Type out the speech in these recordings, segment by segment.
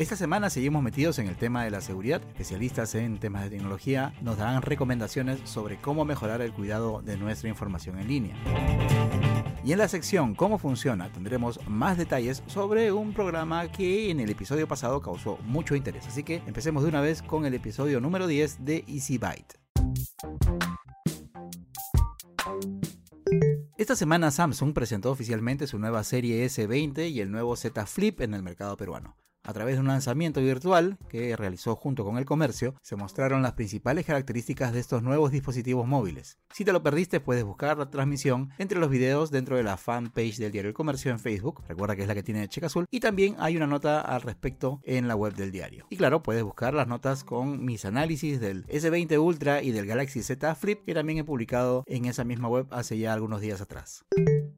Esta semana seguimos metidos en el tema de la seguridad. Especialistas en temas de tecnología nos darán recomendaciones sobre cómo mejorar el cuidado de nuestra información en línea. Y en la sección Cómo funciona tendremos más detalles sobre un programa que en el episodio pasado causó mucho interés. Así que empecemos de una vez con el episodio número 10 de Easy Byte. Esta semana Samsung presentó oficialmente su nueva serie S20 y el nuevo Z Flip en el mercado peruano. A través de un lanzamiento virtual que realizó junto con el comercio, se mostraron las principales características de estos nuevos dispositivos móviles. Si te lo perdiste, puedes buscar la transmisión entre los videos dentro de la fanpage del diario El Comercio en Facebook, recuerda que es la que tiene cheque azul, y también hay una nota al respecto en la web del diario. Y claro, puedes buscar las notas con mis análisis del S20 Ultra y del Galaxy Z Flip, que también he publicado en esa misma web hace ya algunos días atrás.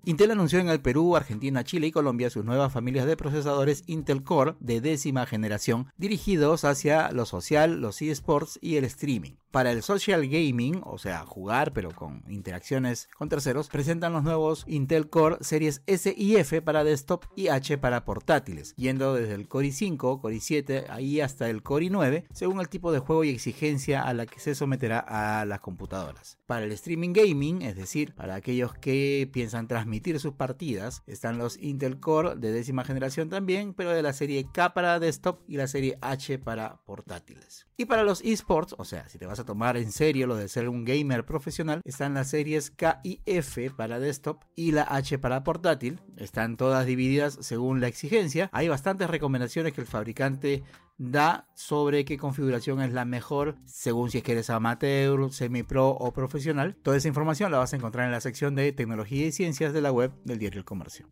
Intel anunció en el Perú, Argentina, Chile y Colombia sus nuevas familias de procesadores Intel Core de décima generación, dirigidos hacia lo social, los eSports y el streaming. Para el social gaming, o sea, jugar pero con interacciones con terceros, presentan los nuevos Intel Core series S y F para desktop y H para portátiles, yendo desde el Core i5, Core i7, ahí hasta el Core i9, según el tipo de juego y exigencia a la que se someterá a las computadoras. Para el streaming gaming, es decir, para aquellos que piensan transmitir sus partidas, están los Intel Core de décima generación también, pero de la serie K para desktop y la serie H para portátiles. Y para los esports, o sea, si te vas a tomar en serio lo de ser un gamer profesional, están las series K y F para desktop y la H para portátil. Están todas divididas según la exigencia. Hay bastantes recomendaciones que el fabricante da sobre qué configuración es la mejor según si es que eres amateur, semi-pro o profesional. Toda esa información la vas a encontrar en la sección de tecnología y ciencias de la web del diario El Comercio.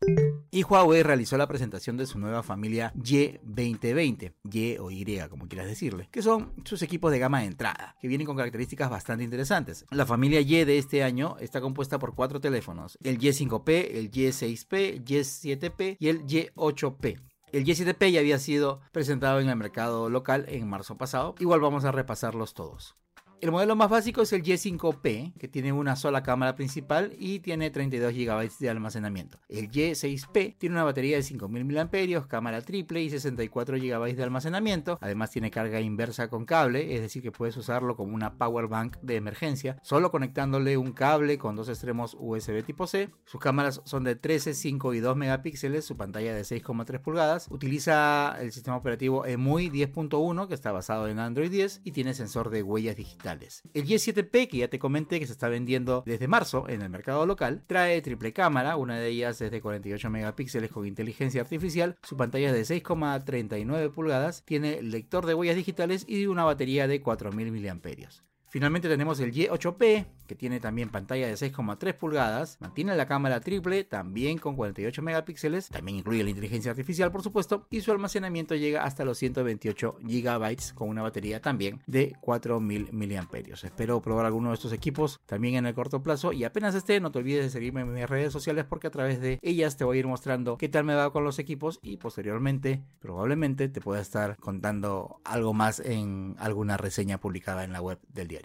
Y Huawei realizó la presentación de su nueva familia Y2020, Y o Y como quieras decirle, que son sus equipos de gama de entrada, que vienen con características bastante interesantes. La familia Y de este año está compuesta por cuatro teléfonos, el Y5P, el Y6P, el Y7P y el Y8P. El Y7P ya había sido presentado en el mercado local en marzo pasado. Igual vamos a repasarlos todos. El modelo más básico es el Y5P, que tiene una sola cámara principal y tiene 32 GB de almacenamiento. El Y6P tiene una batería de 5000 mAh, cámara triple y 64 GB de almacenamiento. Además tiene carga inversa con cable, es decir que puedes usarlo como una power bank de emergencia, solo conectándole un cable con dos extremos USB tipo C. Sus cámaras son de 13, 5 y 2 megapíxeles, su pantalla de 6,3 pulgadas. Utiliza el sistema operativo EMUI 10.1 que está basado en Android 10 y tiene sensor de huellas digitales. El Y7P, que ya te comenté que se está vendiendo desde marzo en el mercado local, trae triple cámara, una de ellas es de 48 megapíxeles con inteligencia artificial, su pantalla es de 6,39 pulgadas, tiene lector de huellas digitales y una batería de 4000 mAh. Finalmente tenemos el Y8P, que tiene también pantalla de 6,3 pulgadas, mantiene la cámara triple, también con 48 megapíxeles, también incluye la inteligencia artificial por supuesto, y su almacenamiento llega hasta los 128 GB con una batería también de 4000 mAh. Espero probar alguno de estos equipos también en el corto plazo y apenas esté, no te olvides de seguirme en mis redes sociales porque a través de ellas te voy a ir mostrando qué tal me va con los equipos y posteriormente probablemente te pueda estar contando algo más en alguna reseña publicada en la web del día.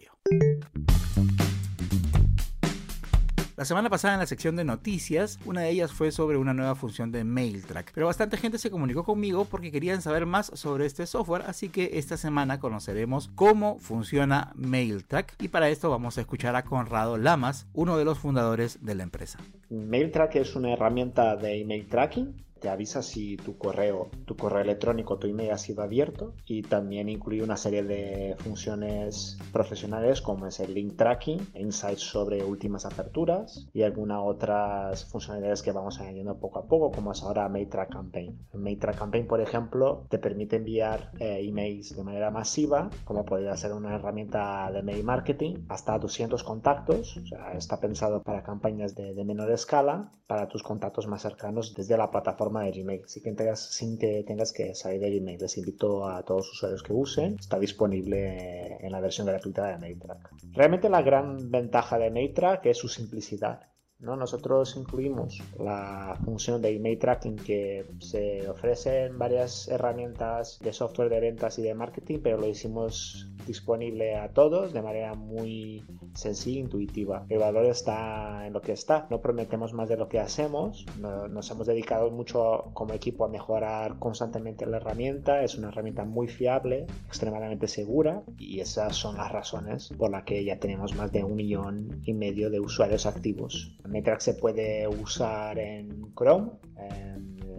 La semana pasada en la sección de noticias, una de ellas fue sobre una nueva función de MailTrack, pero bastante gente se comunicó conmigo porque querían saber más sobre este software, así que esta semana conoceremos cómo funciona MailTrack y para esto vamos a escuchar a Conrado Lamas, uno de los fundadores de la empresa. MailTrack es una herramienta de email tracking te avisa si tu correo, tu correo electrónico, tu email ha sido abierto y también incluye una serie de funciones profesionales como es el link tracking, insights sobre últimas aperturas y algunas otras funcionalidades que vamos añadiendo poco a poco como es ahora MailTrack Campaign. MailTrack Campaign, por ejemplo, te permite enviar eh, emails de manera masiva, como podría ser una herramienta de mail marketing, hasta 200 contactos. O sea, está pensado para campañas de, de menor escala, para tus contactos más cercanos desde la plataforma plataforma de Gmail. Sin que, tengas, sin que tengas que salir de Gmail. Les invito a todos los usuarios que usen. Está disponible en la versión gratuita de MailTrack. Realmente la gran ventaja de MailTrack es su simplicidad. ¿no? Nosotros incluimos la función de email tracking que se ofrecen varias herramientas de software de ventas y de marketing, pero lo hicimos disponible a todos de manera muy sencilla e intuitiva. El valor está en lo que está. No prometemos más de lo que hacemos. Nos hemos dedicado mucho como equipo a mejorar constantemente la herramienta. Es una herramienta muy fiable, extremadamente segura y esas son las razones por las que ya tenemos más de un millón y medio de usuarios activos. Metrack se puede usar en Chrome.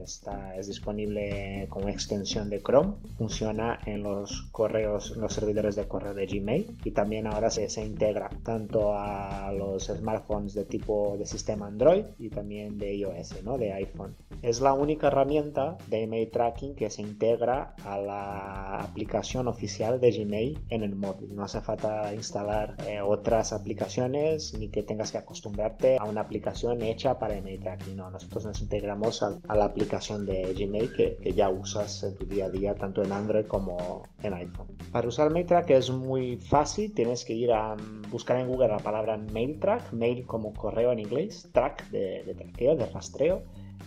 Está, es disponible como extensión de Chrome. Funciona en los correos, en los servidores de correo de Gmail y también ahora se, se integra tanto a los smartphones de tipo de sistema Android y también de iOS, ¿no? de iPhone. Es la única herramienta de email tracking que se integra a la aplicación oficial de Gmail en el móvil. No hace falta instalar eh, otras aplicaciones ni que tengas que acostumbrarte a una aplicación hecha para email tracking. No, nosotros nos integramos a, a la aplicación de Gmail que, que, ya usas en tu día a día, tanto en Android como en iPhone. Para usar MailTrack es muy fácil, tienes que ir a mm, en Google la palabra MailTrack, mail como correo en inglés, track de, de traqueo, de rastreo,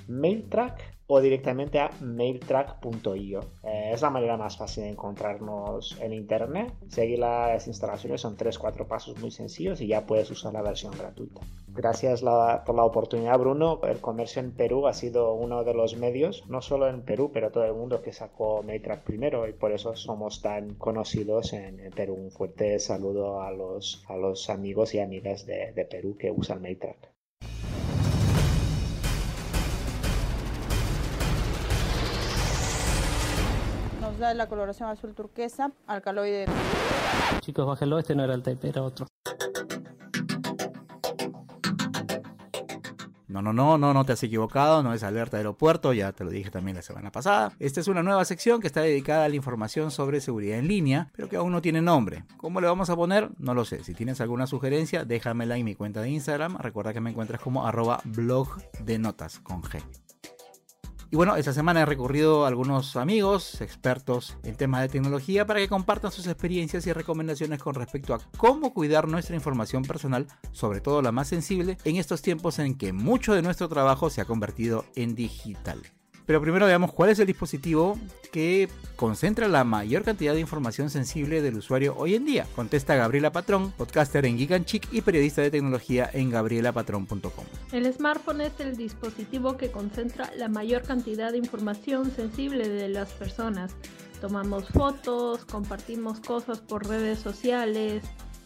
MailTrack o directamente a mailtrack.io. Eh, es la manera más fácil de encontrarnos en internet. Seguir las instalaciones son 3-4 pasos muy sencillos y ya puedes usar la versión gratuita. Gracias por la oportunidad, Bruno. El comercio en Perú ha sido uno de los medios, no solo en Perú, pero todo el mundo que sacó Mailtrack primero y por eso somos tan conocidos en, Perú. Un fuerte saludo a los, a los amigos y amigas de, de Perú que usan Mailtrack. Da la coloración azul turquesa, alcaloide. Chicos, bájenlo, este no era el tape, era otro. No, no, no, no, no te has equivocado, no es alerta de aeropuerto, ya te lo dije también la semana pasada. Esta es una nueva sección que está dedicada a la información sobre seguridad en línea, pero que aún no tiene nombre. ¿Cómo le vamos a poner? No lo sé. Si tienes alguna sugerencia, déjamela en mi cuenta de Instagram. Recuerda que me encuentras como arroba blog de notas con G. Y bueno, esta semana he recurrido a algunos amigos, expertos en temas de tecnología, para que compartan sus experiencias y recomendaciones con respecto a cómo cuidar nuestra información personal, sobre todo la más sensible, en estos tiempos en que mucho de nuestro trabajo se ha convertido en digital. Pero primero veamos cuál es el dispositivo que concentra la mayor cantidad de información sensible del usuario hoy en día. Contesta Gabriela Patrón, podcaster en Geek Chic y periodista de tecnología en gabrielapatrón.com. El smartphone es el dispositivo que concentra la mayor cantidad de información sensible de las personas. Tomamos fotos, compartimos cosas por redes sociales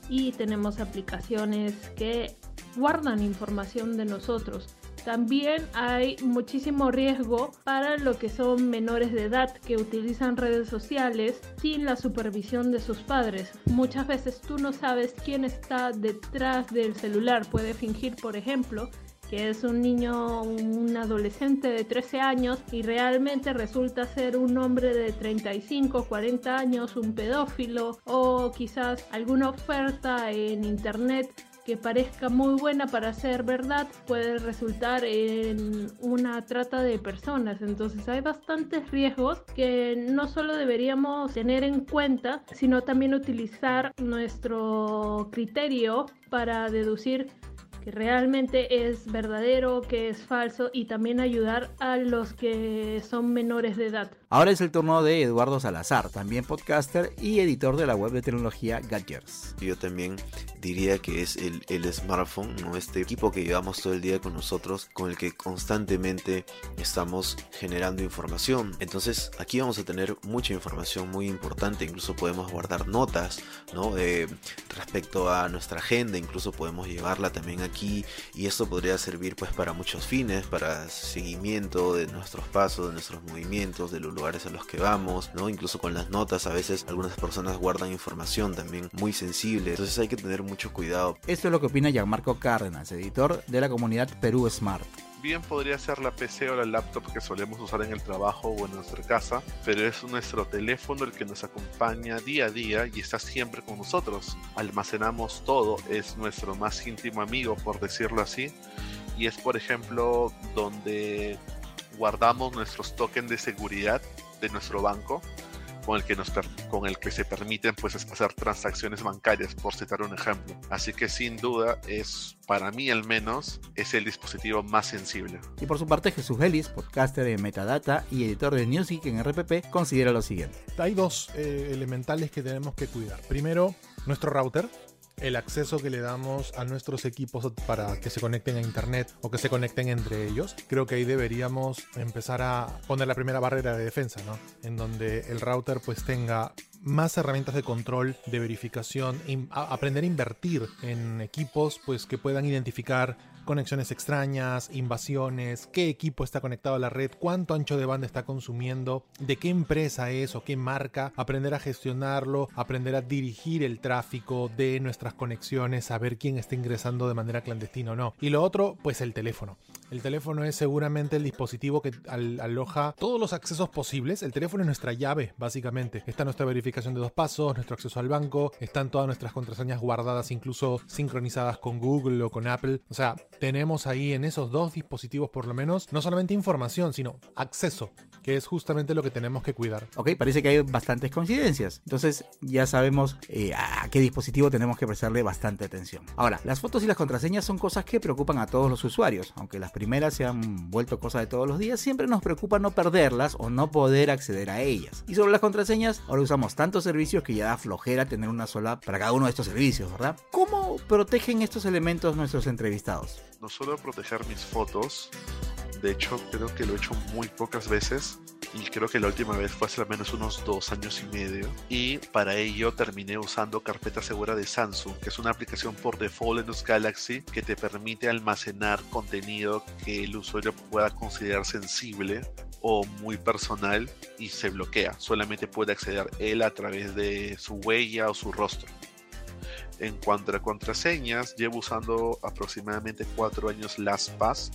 y tenemos aplicaciones que guardan información de nosotros. También hay muchísimo riesgo para lo que son menores de edad que utilizan redes sociales sin la supervisión de sus padres. Muchas veces tú no sabes quién está detrás del celular. Puede fingir, por ejemplo, que es un niño, un adolescente de 13 años y realmente resulta ser un hombre de 35, 40 años, un pedófilo o quizás alguna oferta en internet que parezca muy buena para ser verdad puede resultar en una trata de personas. Entonces hay bastantes riesgos que no solo deberíamos tener en cuenta, sino también utilizar nuestro criterio para deducir que realmente es verdadero, que es falso y también ayudar a los que son menores de edad. Ahora es el turno de Eduardo Salazar, también podcaster y editor de la web de tecnología Gadgets. Yo también diría que es el, smartphone, ¿no? este equipo que llevamos todo el día con nosotros, con el que constantemente estamos generando información. Entonces aquí vamos a tener mucha información muy importante, incluso podemos guardar notas ¿no? respecto a nuestra agenda, incluso podemos llevarla también aquí y esto podría servir pues para muchos fines, para seguimiento de nuestros pasos, de nuestros movimientos, de los lugares a los que vamos, ¿no? Incluso con las notas, a veces algunas personas guardan información también muy sensible, entonces hay que tener mucho cuidado. Esto es lo que opina Gianmarco Cárdenas, editor de la comunidad Perú Smart bien podría ser la PC o la laptop que solemos usar en el trabajo o en nuestra casa, pero es nuestro teléfono el que nos acompaña día a día y está siempre con nosotros. Almacenamos todo, es nuestro más íntimo amigo, por decirlo así, y es por ejemplo donde guardamos nuestros tokens de seguridad de nuestro banco con el que, nos con el que se permiten pues, hacer transacciones bancarias, por citar un ejemplo. Así que sin duda es, para mí al menos, es el dispositivo más sensible. Y por su parte, Jesús Ellis, podcaster de Metadata y editor de Newsgeek en RPP, considera lo siguiente. Hay dos eh, elementales que tenemos que cuidar. Primero, nuestro router, el acceso que le damos a nuestros equipos para que se conecten a internet o que se conecten entre ellos. Creo que ahí deberíamos empezar a poner la primera barrera de defensa, ¿no? En donde el router pues tenga más herramientas de control, de verificación, aprender a invertir en equipos pues que puedan identificar conexiones extrañas, invasiones, qué equipo está conectado a la red, cuánto ancho de banda está consumiendo, de qué empresa es o qué marca, aprender a gestionarlo, aprender a dirigir el tráfico de nuestras conexiones, saber quién está ingresando de manera clandestina o no. Y lo otro, pues el teléfono. El teléfono es seguramente el dispositivo que aloja todos los accesos posibles. El teléfono es nuestra llave, básicamente. Está nuestra verificación de dos pasos, nuestro acceso al banco, están todas nuestras contraseñas guardadas, incluso sincronizadas con Google o con Apple. O sea, tenemos ahí en esos dos dispositivos por lo menos no solamente información, sino acceso, que es justamente lo que tenemos que cuidar. Ok, parece que hay bastantes coincidencias. Entonces ya sabemos eh, a qué dispositivo tenemos que prestarle bastante atención. Ahora, las fotos y las contraseñas son cosas que preocupan a todos los usuarios. Aunque las se han vuelto cosas de todos los días, siempre nos preocupa no perderlas o no poder acceder a ellas. Y sobre las contraseñas, ahora usamos tantos servicios que ya da flojera tener una sola para cada uno de estos servicios, ¿verdad? ¿Cómo protegen estos elementos nuestros entrevistados? no solo proteger mis fotos, de hecho creo que lo he hecho muy pocas veces y creo que la última vez fue hace al menos unos dos años y medio y para ello terminé usando carpeta segura de Samsung que es una aplicación por default en los Galaxy que te permite almacenar contenido que el usuario pueda considerar sensible o muy personal y se bloquea solamente puede acceder él a través de su huella o su rostro en cuanto a contraseñas, llevo usando aproximadamente cuatro años LastPass.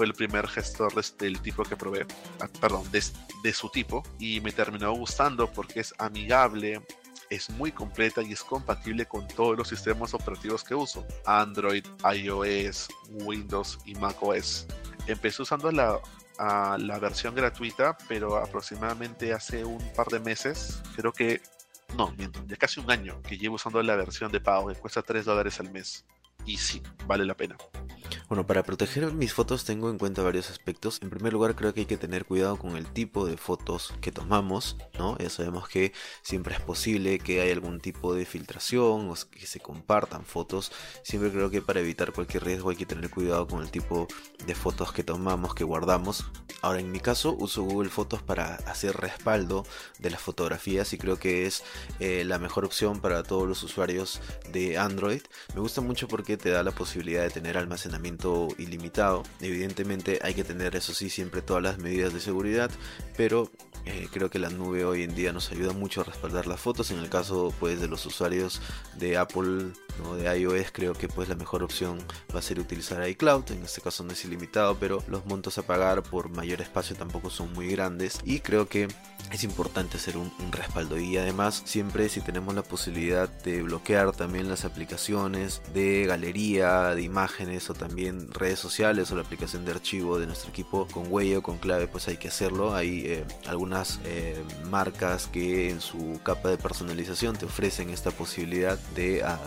Fue el primer gestor del tipo que probé, ah, perdón, de, su tipo, y me terminó gustando porque es amigable, es muy completa y es compatible con todos los sistemas operativos que uso: Android, iOS, Windows y macOS. Empecé usando la, la versión gratuita, pero aproximadamente hace un par de meses, creo que no, miento, ya casi un año que llevo usando la versión de pago que cuesta 3 dólares al mes. Y sí, vale la pena. Bueno, para proteger mis fotos tengo en cuenta varios aspectos. En primer lugar, creo que hay que tener cuidado con el tipo de fotos que tomamos, ¿no? Ya sabemos que siempre es posible que haya algún tipo de filtración o que se compartan fotos. Siempre creo que para evitar cualquier riesgo hay que tener cuidado con el tipo de fotos que tomamos, que guardamos. Ahora, en mi caso, uso Google Fotos para hacer respaldo de las fotografías y creo que es eh, la mejor opción para todos los usuarios de Android. Me gusta mucho porque te da la posibilidad de tener almacenamiento ilimitado. Evidentemente hay que tener eso sí siempre todas las medidas de seguridad, pero eh, creo que la nube hoy en día nos ayuda mucho a respaldar las fotos. En el caso pues de los usuarios de Apple o de iOS creo que pues la mejor opción va a ser utilizar iCloud. En este caso no es ilimitado, pero los montos a pagar por mayor espacio tampoco son muy grandes y creo que es importante hacer un, respaldo. Y además siempre si tenemos la posibilidad de bloquear también las aplicaciones de galería de imágenes o también redes sociales o la aplicación de archivo de nuestro equipo con huella o con clave pues hay que hacerlo. Hay eh, algunas eh, marcas que en su capa de personalización te ofrecen esta posibilidad de a,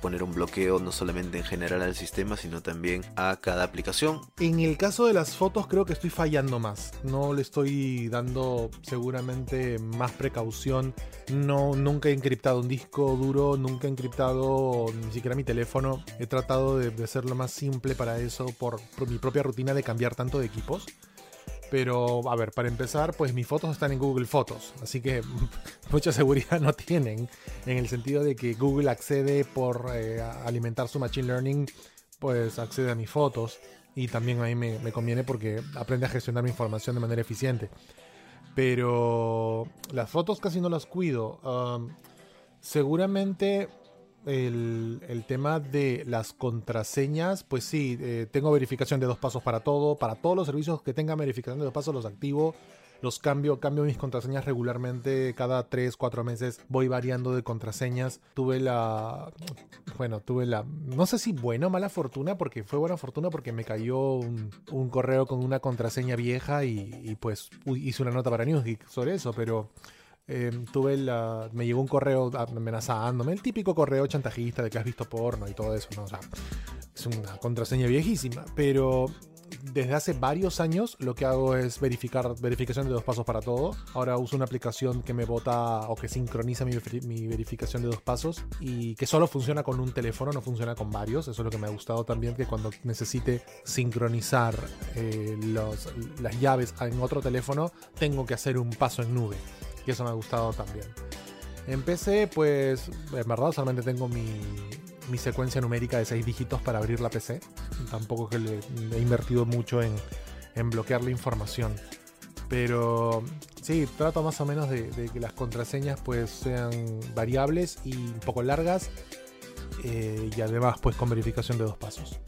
poner un bloqueo no solamente en general al sistema sino también a cada aplicación. En el caso de las fotos creo que estoy fallando más. No le estoy dando seguro más precaución. No, nunca he encriptado un disco duro, nunca he encriptado ni siquiera mi teléfono. He tratado de, de lo más simple para eso por, mi propia rutina de cambiar tanto de equipos. Pero, a ver, para empezar, pues mis fotos están en Google Fotos, así que mucha seguridad no tienen, en el sentido de que Google accede por eh, alimentar su Machine Learning, pues accede a mis fotos, y también a mí me, me, conviene porque aprende a gestionar mi información de manera eficiente pero las fotos casi no las cuido. seguramente el, tema de las contraseñas, pues sí, eh, tengo verificación de dos pasos para todo. Para todos los servicios que tengan verificación de dos pasos los activo. Los cambio, cambio mis contraseñas regularmente. Cada 3, 4 meses voy variando de contraseñas. Tuve la. bueno, tuve la, no sé si buena o mala fortuna, porque fue buena fortuna porque me cayó un, correo con una contraseña vieja y, pues hice una nota para Newsgeek sobre eso, pero eh, tuve la, me llegó un correo amenazándome, el típico correo chantajista de que has visto porno y todo eso, ¿no? O sea, es una contraseña viejísima, pero desde hace varios años lo que hago es verificar verificación de dos pasos para todo. Ahora uso una aplicación que me bota o que sincroniza mi, mi, verificación de dos pasos y que solo funciona con un teléfono, no funciona con varios. Eso es lo que me ha gustado también, que cuando necesite sincronizar eh, los, las llaves en otro teléfono, tengo que hacer un paso en nube. Y eso me ha gustado también. En PC, pues en verdad solamente tengo mi, mi secuencia numérica de 6 dígitos para abrir la PC. Tampoco que he invertido mucho en, en bloquear la información. Pero sí, trato más o menos de, de, que las contraseñas pues sean variables y un poco largas. Eh, y además pues con verificación de dos pasos.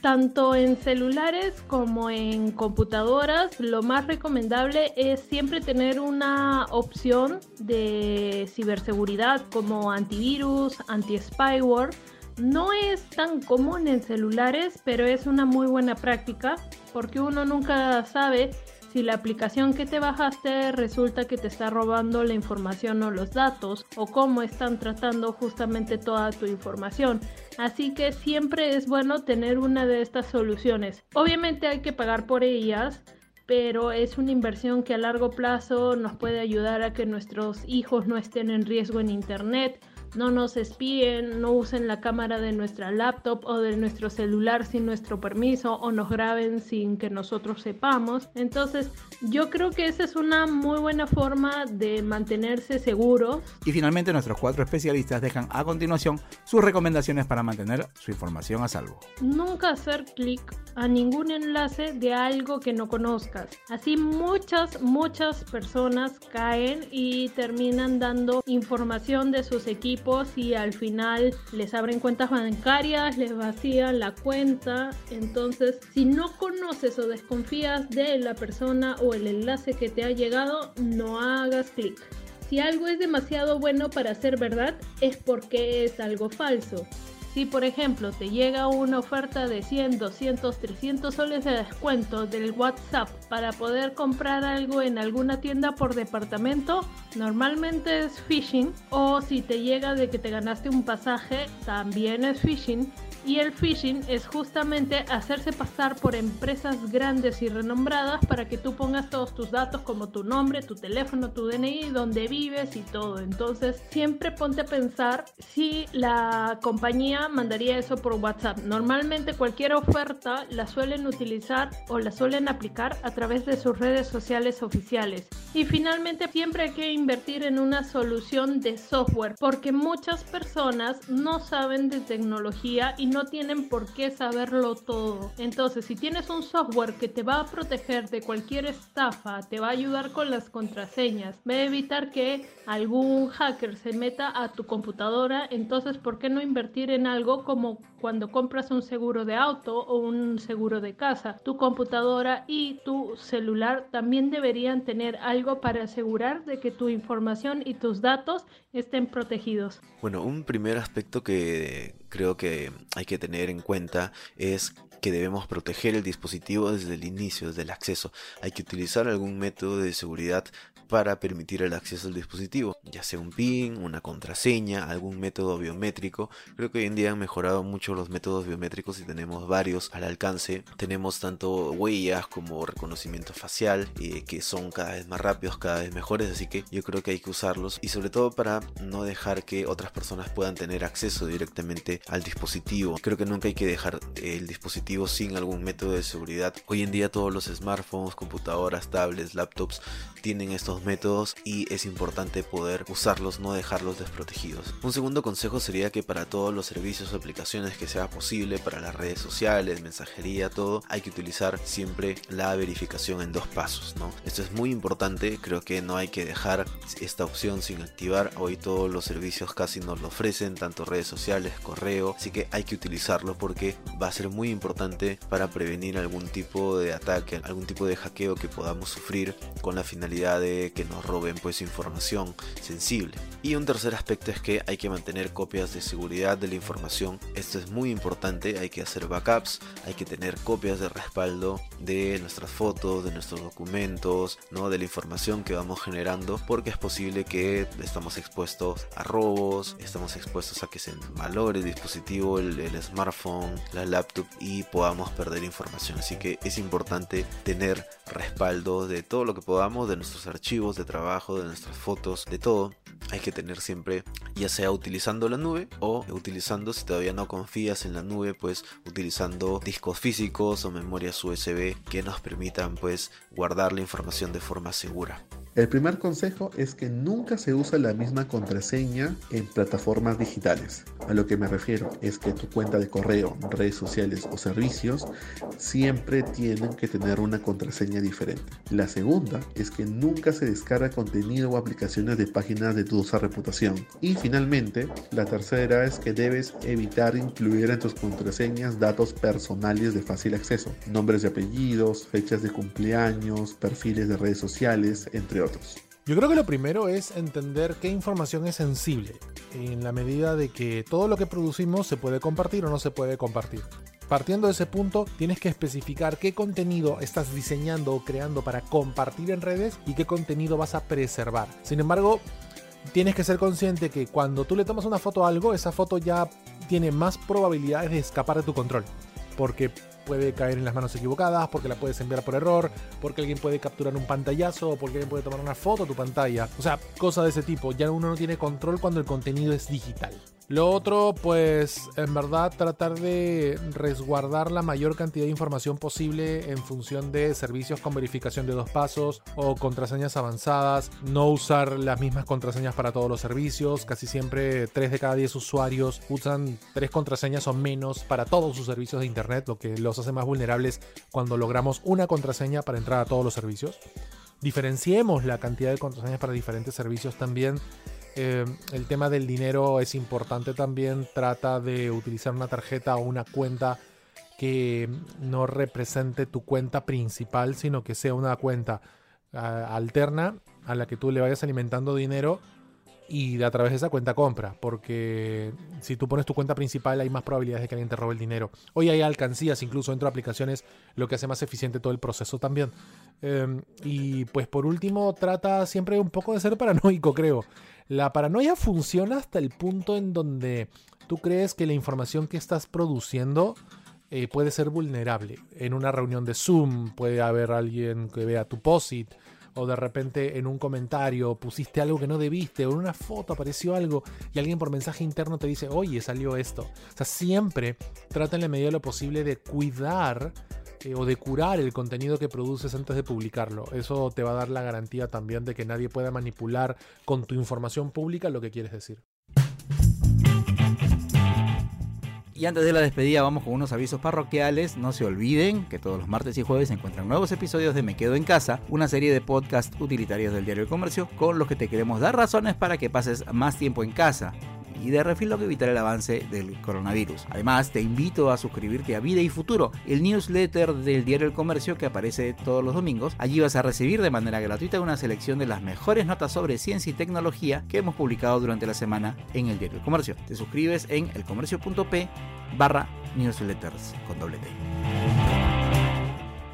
Tanto en celulares como en computadoras, lo más recomendable es siempre tener una opción de ciberseguridad como antivirus, anti-spyware no es tan común en celulares, pero es una muy buena práctica porque uno nunca sabe si la aplicación que te bajaste resulta que te está robando la información o los datos o cómo están tratando justamente toda tu información. Así que siempre es bueno tener una de estas soluciones. Obviamente hay que pagar por ellas, pero es una inversión que a largo plazo nos puede ayudar a que nuestros hijos no estén en riesgo en Internet no nos espíen, no usen la cámara de nuestra laptop o de nuestro celular sin nuestro permiso o nos graben sin que nosotros sepamos. Entonces, yo creo que esa es una muy buena forma de mantenerse seguros. Y finalmente, nuestros cuatro especialistas dejan a continuación sus recomendaciones para mantener su información a salvo. Nunca hacer clic a ningún enlace de algo que no conozcas. Así muchas, muchas personas caen y terminan dando información de sus equipos y al final les abren cuentas bancarias, les vacían la cuenta. Entonces, si no conoces o desconfías de la persona o el enlace que te ha llegado, no hagas clic. Si algo es demasiado bueno para ser verdad, es porque es algo falso. Si por ejemplo te llega una oferta de 100, 200, 300 soles de descuento del WhatsApp para poder comprar algo en alguna tienda por departamento, normalmente es phishing. O si te llega de que te ganaste un pasaje, también es phishing. Y el phishing es justamente hacerse pasar por empresas grandes y renombradas para que tú pongas todos tus datos como tu nombre, tu teléfono, tu DNI, donde vives y todo. Entonces siempre ponte a pensar si la compañía mandaría eso por WhatsApp. Normalmente cualquier oferta la suelen utilizar o la suelen aplicar a través de sus redes sociales oficiales. Y finalmente siempre hay que invertir en una solución de software porque muchas personas no saben de tecnología y no tienen por qué saberlo todo. Entonces, si tienes un software que te va a proteger de cualquier estafa, te va a ayudar con las contraseñas, va a evitar que algún hacker se meta a tu computadora, entonces, ¿por qué no invertir en algo como cuando compras un seguro de auto o un seguro de casa? Tu computadora y tu celular también deberían tener algo para asegurar de que tu información y tus datos estén protegidos. Bueno, un primer aspecto que creo que hay que tener en cuenta es que debemos proteger el dispositivo desde el inicio, desde el acceso. Hay que utilizar algún método de seguridad para permitir el acceso al dispositivo, ya sea un PIN, una contraseña, algún método biométrico. Creo que hoy en día han mejorado mucho los métodos biométricos y tenemos varios al alcance. Tenemos tanto huellas como reconocimiento facial, eh, que son cada vez más rápidos, cada vez mejores, así que yo creo que hay que usarlos y sobre todo para no dejar que otras personas puedan tener acceso directamente al dispositivo. Creo que nunca hay que dejar el dispositivo sin algún método de seguridad. Hoy en día todos los smartphones, computadoras, tablets, laptops tienen estos métodos y es importante poder usarlos, no dejarlos desprotegidos. Un segundo consejo sería que para todos los servicios o aplicaciones que sea posible, para las redes sociales, mensajería, todo, hay que utilizar siempre la verificación en dos pasos, ¿no? Esto es muy importante, creo que no hay que dejar esta opción sin activar. Hoy todos los servicios casi nos lo ofrecen, tanto redes sociales, correo, así que hay que utilizarlo porque va a ser muy importante para prevenir algún tipo de ataque, algún tipo de hackeo que podamos sufrir con la finalidad de que nos roben pues información sensible. Y un tercer aspecto es que hay que mantener copias de seguridad de la información. Esto es muy importante, hay que hacer backups, hay que tener copias de respaldo de nuestras fotos, de nuestros documentos, ¿no? de la información que vamos generando, porque es posible que estamos expuestos a robos, estamos expuestos a que se malogre el dispositivo, el, el smartphone, la laptop y podamos perder información. Así que es importante tener respaldo de todo lo que podamos, de nuestros archivos de trabajo, de nuestras fotos, de todo. Hay que tener siempre, ya sea utilizando la nube o utilizando, si todavía no confías en la nube, pues utilizando discos físicos o memorias USB que nos permitan pues guardar la información de forma segura. El primer consejo es que nunca se usa la misma contraseña en plataformas digitales. A lo que me refiero es que tu cuenta de correo, redes sociales o servicios siempre tienen que tener una contraseña diferente. La segunda es que nunca se descarga contenido o aplicaciones de páginas de dudosa reputación. Y finalmente, la tercera es que debes evitar incluir en tus contraseñas datos personales de fácil acceso, nombres de apellidos, fechas de cumpleaños, perfiles de redes sociales, entre otros. Yo creo que lo primero es entender qué información es sensible, en la medida de que todo lo que producimos se puede compartir o no se puede compartir. Partiendo de ese punto, tienes que especificar qué contenido estás diseñando o creando para compartir en redes y qué contenido vas a preservar. Sin embargo, tienes que ser consciente que cuando tú le tomas una foto a algo, esa foto ya tiene más probabilidades de escapar de tu control. Porque puede caer en las manos equivocadas, porque la puedes enviar por error, porque alguien puede capturar un pantallazo, porque alguien puede tomar una foto de tu pantalla. O sea, cosas de ese tipo. Ya uno no tiene control cuando el contenido es digital. Lo otro, pues en verdad tratar de resguardar la mayor cantidad de información posible en función de servicios con verificación de dos pasos o contraseñas avanzadas. No usar las mismas contraseñas para todos los servicios. Casi siempre 3 de cada 10 usuarios usan tres contraseñas o menos para todos sus servicios de Internet, lo que los hace más vulnerables cuando logramos una contraseña para entrar a todos los servicios. Diferenciemos la cantidad de contraseñas para diferentes servicios también eh, el tema del dinero es importante también. Trata de utilizar una tarjeta o una cuenta que no represente tu cuenta principal, sino que sea una cuenta ah, alterna a la que tú le vayas alimentando dinero y a través de esa cuenta compra, porque si tú pones tu cuenta principal hay más probabilidades de que alguien te robe el dinero. Hoy hay alcancías incluso dentro de aplicaciones, lo que hace más eficiente todo el proceso también. Em, y pues por último, trata siempre un poco de ser paranoico, creo. La paranoia funciona hasta el punto en donde tú crees que la información que estás produciendo eh, puede ser vulnerable. En una reunión de Zoom puede haber alguien que vea tu POSIT o de repente en un comentario pusiste algo que no debiste, o en una foto apareció algo y alguien por mensaje interno te dice, oye, salió esto. O sea, siempre trata en la medida de lo posible de cuidar eh, o de curar el contenido que produces antes de publicarlo. Eso te va a dar la garantía también de que nadie pueda manipular con tu información pública lo que quieres decir. Y antes de la despedida vamos con unos avisos parroquiales. No se olviden que todos los martes y jueves se encuentran nuevos episodios de Me Quedo en Casa, una serie de podcasts utilitarios del diario El Comercio con los que te queremos dar razones para que pases más tiempo en casa y de refilo que evitar el avance del coronavirus. Además, te invito a suscribirte a Vida y Futuro, el newsletter del diario El Comercio que aparece todos los domingos. Allí vas a recibir de manera gratuita una selección de las mejores notas sobre ciencia y tecnología que hemos publicado durante la semana en el diario El Comercio. Te suscribes en elcomercio.p barra newsletters con doble T.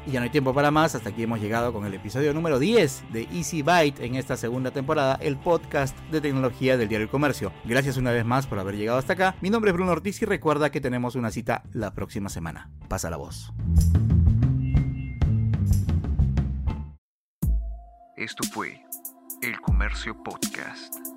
Y ya no hay tiempo para más, hasta aquí hemos llegado con el episodio número 10 de Easy Byte en esta segunda temporada, el podcast de tecnología del diario El Comercio. Gracias una vez más por haber llegado hasta acá. Mi nombre es Bruno Ortiz y recuerda que tenemos una cita la próxima semana. Pasa la voz. Esto fue El Comercio Podcast.